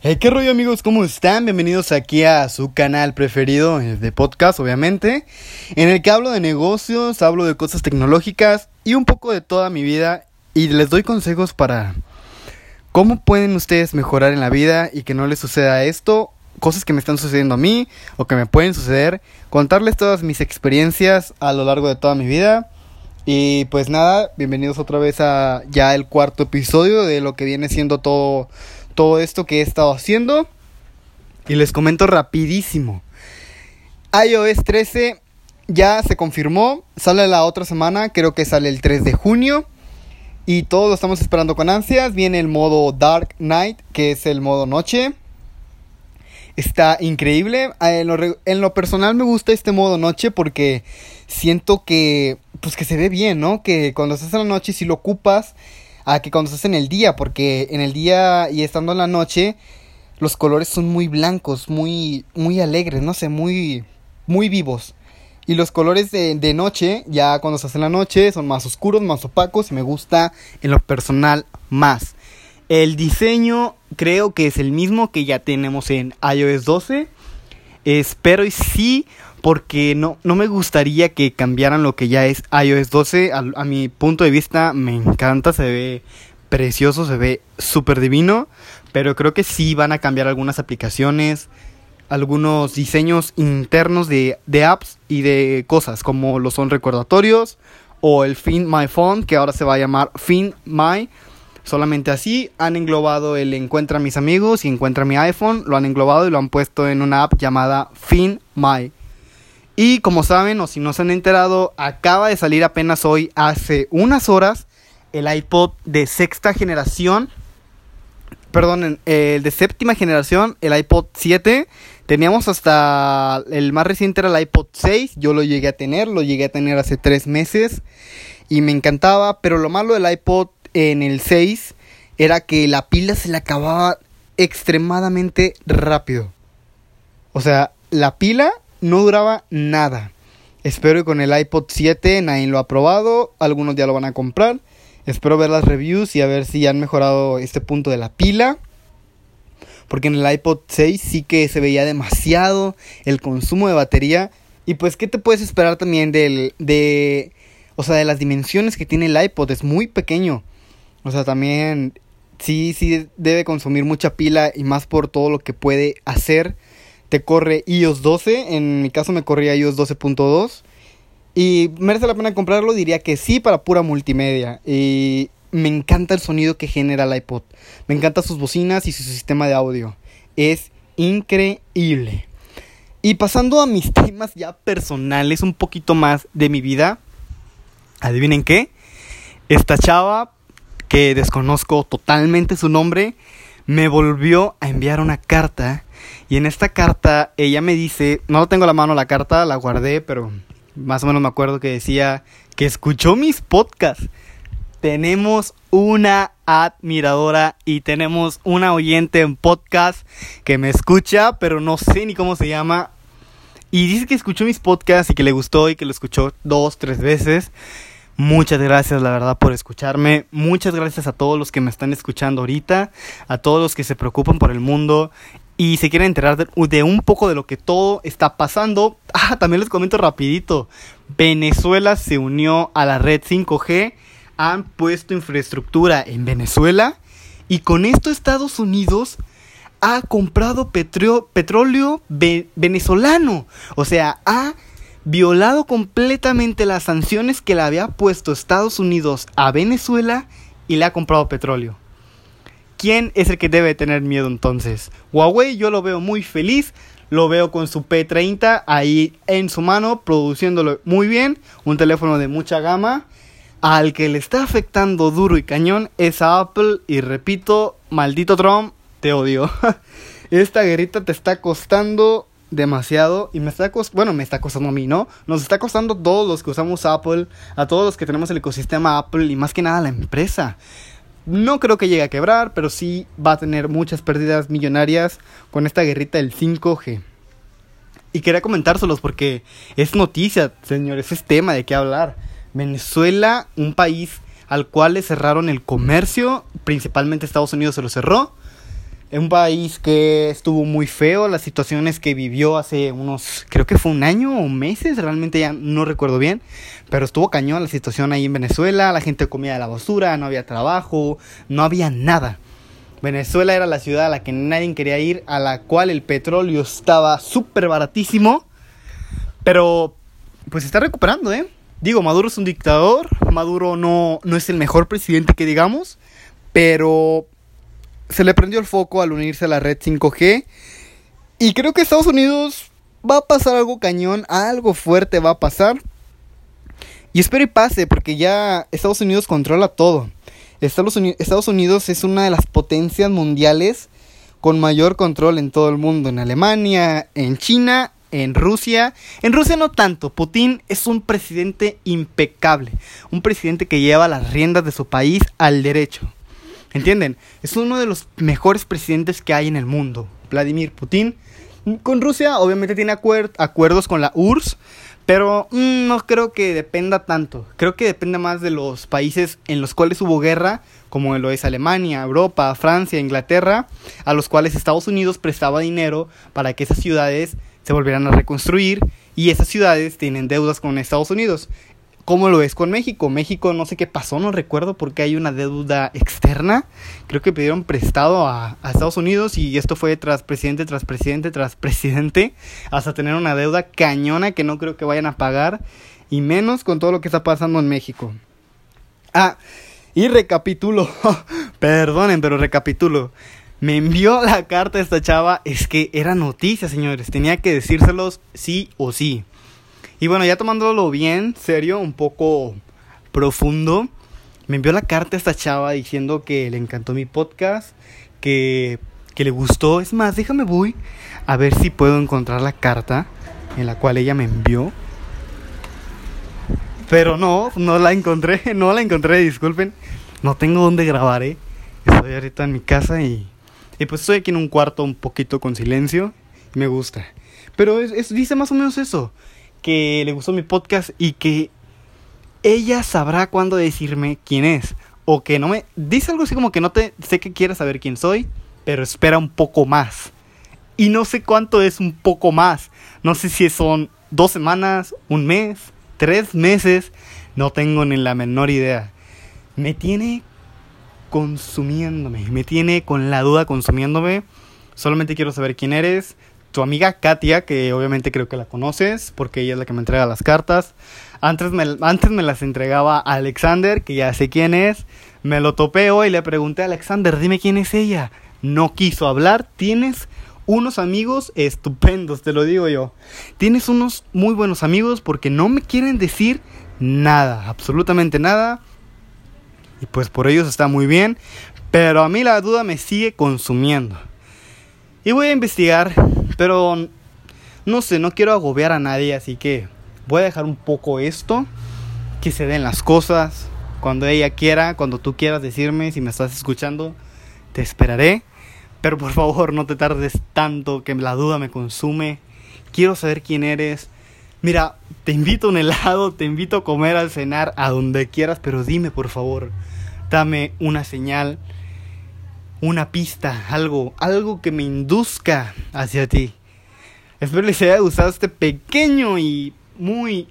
Hey, qué rollo amigos, ¿cómo están? Bienvenidos aquí a su canal preferido eh, de podcast, obviamente, en el que hablo de negocios, hablo de cosas tecnológicas y un poco de toda mi vida y les doy consejos para cómo pueden ustedes mejorar en la vida y que no les suceda esto, cosas que me están sucediendo a mí o que me pueden suceder, contarles todas mis experiencias a lo largo de toda mi vida. Y pues nada, bienvenidos otra vez a ya el cuarto episodio de lo que viene siendo todo todo esto que he estado haciendo. Y les comento rapidísimo. iOS 13 ya se confirmó, sale la otra semana, creo que sale el 3 de junio. Y todos lo estamos esperando con ansias. Viene el modo Dark Knight, que es el modo noche. Está increíble. Ah, en lo, en lo, personal me gusta este modo noche porque siento que, pues que se ve bien, ¿no? Que cuando estás en la noche, si lo ocupas, a que cuando estás en el día, porque en el día y estando en la noche, los colores son muy blancos, muy, muy alegres, no sé, muy, muy vivos. Y los colores de, de noche, ya cuando estás en la noche, son más oscuros, más opacos y me gusta en lo personal más. El diseño creo que es el mismo que ya tenemos en iOS 12. Espero y sí porque no, no me gustaría que cambiaran lo que ya es iOS 12. A, mi punto de vista me encanta, se ve precioso, se ve súper divino, pero creo que sí van a cambiar algunas aplicaciones, algunos diseños internos de, de apps y de cosas, como lo son recordatorios o el Find My Phone, que ahora se va a llamar Find My. Solamente así han englobado el Encuentra a mis amigos y Encuentra mi iPhone, lo han englobado y lo han puesto en una app llamada Find My. Y como saben, o si no se han enterado, acaba de salir apenas hoy, hace unas horas, el iPod de sexta generación. Perdón, el de séptima generación, el iPod 7. Teníamos hasta. El más reciente era el iPod 6. Yo lo llegué a tener, lo llegué a tener hace tres meses. Y me encantaba. Pero lo malo del iPod en el 6 era que la pila se le acababa extremadamente rápido. O sea, la pila no duraba nada. Espero que con el iPod 7 nadie lo ha probado, algunos ya lo van a comprar. Espero ver las reviews y a ver si han mejorado este punto de la pila. Porque en el iPod 6 sí que se veía demasiado el consumo de batería. Y pues, ¿qué te puedes esperar también del, de, o sea, de las dimensiones que tiene el iPod? Es muy pequeño. O sea, también sí, sí debe consumir mucha pila y más por todo lo que puede hacer te corre iOS 12. En mi caso me corría iOS 12.2. Y merece la pena comprarlo, diría que sí, para pura multimedia. Y me encanta el sonido que genera el iPod. Me encantan sus bocinas y su sistema de audio. Es increíble. Y pasando a mis temas ya personales, un poquito más de mi vida. Adivinen qué. Esta chava, que desconozco totalmente su nombre, me volvió a enviar una carta y en esta carta ella me dice, no tengo la mano la carta, la guardé, pero más o menos me acuerdo que decía que escuchó mis podcasts. Tenemos una admiradora y tenemos una oyente en podcast que me escucha, pero no sé ni cómo se llama. Y dice que escuchó mis podcasts y que le gustó y que lo escuchó dos, tres veces. Muchas gracias, la verdad, por escucharme. Muchas gracias a todos los que me están escuchando ahorita, a todos los que se preocupan por el mundo y se quieren enterar de, un poco de lo que todo está pasando. Ah, también les comento rapidito. Venezuela se unió a la red 5G. Han puesto infraestructura en Venezuela. Y con esto Estados Unidos ha comprado petróleo venezolano. O sea, ha violado completamente las sanciones que le había puesto Estados Unidos a Venezuela y le ha comprado petróleo. ¿quién es el que debe tener miedo entonces? Huawei yo lo veo muy feliz, lo veo con su P30 ahí en su mano, produciéndolo muy bien, un teléfono de mucha gama. Al que le está afectando duro y cañón es a Apple y repito, maldito Trump, te odio. Esta guerrita te está costando demasiado y me está costando, bueno, me está costando a mí, ¿no? Nos está costando a todos los que usamos Apple, a todos los que tenemos el ecosistema Apple y más que nada la empresa. No creo que llegue a quebrar, pero sí va a tener muchas pérdidas millonarias con esta guerrita del 5G. Y quería comentárselos porque es noticia, señores, es tema de qué hablar. Venezuela, un país al cual le cerraron el comercio, principalmente Estados Unidos se lo cerró. Un país que estuvo muy feo, las situaciones que vivió hace unos, creo que fue un año o meses, realmente ya no recuerdo bien, pero estuvo cañón la situación ahí en Venezuela, la gente comía de la basura, no había trabajo, no había nada. Venezuela era la ciudad a la que nadie quería ir, a la cual el petróleo estaba súper baratísimo, pero pues está recuperando, ¿eh? Digo, Maduro es un dictador, Maduro no, no es el mejor presidente que digamos, pero se le prendió el foco al unirse a la red 5G. Y creo que Estados Unidos va a pasar algo cañón, algo fuerte va a pasar. Y espero y pase, porque ya Estados Unidos controla todo. Estados Unidos, Estados Unidos es una de las potencias mundiales con mayor control en todo el mundo. En Alemania, en China, en Rusia. En Rusia no tanto. Putin es un presidente impecable. Un presidente que lleva las riendas de su país al derecho. ¿Entienden? Es uno de los mejores presidentes que hay en el mundo. Vladimir Putin. Con Rusia obviamente tiene acuerdos con la URSS, pero mm, no creo que dependa tanto. Creo que depende más de los países en los cuales hubo guerra, como lo es Alemania, Europa, Francia, Inglaterra, a los cuales Estados Unidos prestaba dinero para que esas ciudades se volvieran a reconstruir y esas ciudades tienen deudas con Estados Unidos. ¿Cómo lo es con México? México no sé qué pasó, no recuerdo porque hay una deuda externa. Creo que pidieron prestado a, Estados Unidos y esto fue tras presidente, tras presidente, tras presidente, hasta tener una deuda cañona que no creo que vayan a pagar y menos con todo lo que está pasando en México. Ah, y recapitulo, perdonen, pero recapitulo. Me envió la carta esta chava, es que era noticia, señores, tenía que decírselos sí o sí. Y bueno, ya tomándolo bien, serio, un poco profundo, me envió la carta esta chava diciendo que le encantó mi podcast, que, que le gustó. Es más, déjame voy a ver si puedo encontrar la carta en la cual ella me envió. Pero no, no la encontré, no la encontré, disculpen. No tengo dónde grabar, eh. Estoy ahorita en mi casa y, y pues estoy aquí en un cuarto un poquito con silencio. Me gusta. Pero es, dice más o menos eso que le gustó mi podcast y que ella sabrá cuándo decirme quién es. O que no me... Dice algo así como que no te... Sé que quieres saber quién soy, pero espera un poco más. Y no sé cuánto es un poco más. No sé si son dos semanas, un mes, tres meses. No tengo ni la menor idea. Me tiene consumiéndome. Me tiene con la duda consumiéndome. Solamente quiero saber quién eres tu amiga Katia, que obviamente creo que la conoces, porque ella es la que me entrega las cartas. Antes me, antes me las entregaba Alexander, que ya sé quién es. Me lo topeo y le pregunté a Alexander, dime quién es ella. No quiso hablar. Tienes unos amigos estupendos, te lo digo yo. Tienes unos muy buenos amigos porque no me quieren decir nada, absolutamente nada. Y pues por ellos está muy bien. Pero a mí la duda me sigue consumiendo. Y voy a investigar pero no sé, no quiero agobiar a nadie, así que voy a dejar un poco esto, que se den las cosas, cuando ella quiera, cuando tú quieras decirme, si me estás escuchando, te esperaré. Pero por favor, no te tardes tanto, que la duda me consume. Quiero saber quién eres. Mira, te invito a un helado, te invito a comer, al cenar, a donde quieras, pero dime por favor, dame una señal una pista, algo, algo que me induzca hacia ti. Espero les haya gustado este pequeño y muy,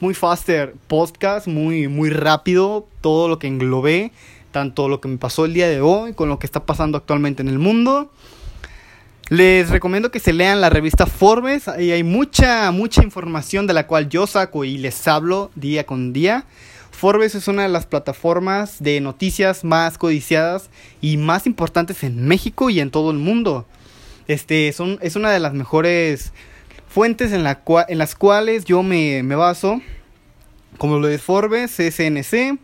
muy faster podcast, muy, muy rápido, todo lo que englobé, tanto lo que me pasó el día de hoy con lo que está pasando actualmente en el mundo. Les recomiendo que se lean la revista Forbes, ahí hay mucha, mucha información de la cual yo saco y les hablo día con día. Forbes es una de las plataformas de noticias más codiciadas y más importantes en México y en todo el mundo. Este son, es una de las mejores fuentes en, la en las cuales yo me, baso, como lo de Forbes, SNC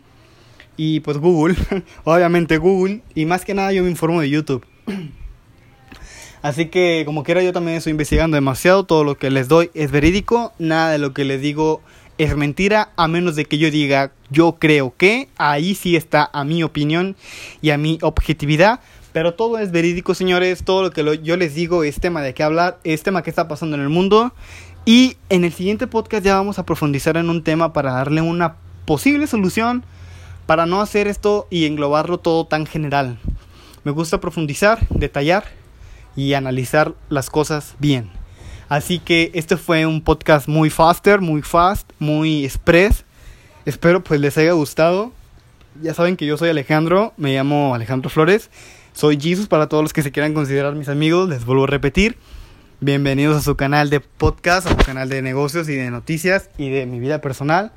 y pues Google, obviamente Google, y más que nada yo me informo de YouTube. Así que como quiera yo también estoy investigando demasiado, todo lo que les doy es verídico, nada de lo que les digo es mentira a menos de que yo diga yo creo que ahí sí está a mi opinión y a mi objetividad. Pero todo es verídico señores todo lo que yo les digo es tema de qué hablar es tema que está pasando en el mundo. Y en el siguiente podcast ya vamos a profundizar en un tema para darle una posible solución para no hacer esto y englobarlo todo tan general. Me gusta profundizar, detallar y analizar las cosas bien. Así que este fue un podcast muy faster, muy fast, muy express. Espero pues les haya gustado. Ya saben que yo soy Alejandro, me llamo Alejandro Flores. Soy Jesus para todos los que se quieran considerar mis amigos, les vuelvo a repetir. Bienvenidos a su canal de podcast, a su canal de negocios y de noticias y de mi vida personal.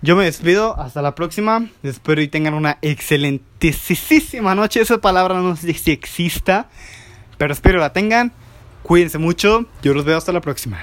Yo me despido, hasta la próxima. Espero y tengan una excelentísima noche. Esa palabra no sé si exista, pero espero la tengan. Cuídense mucho. Yo los veo hasta la próxima.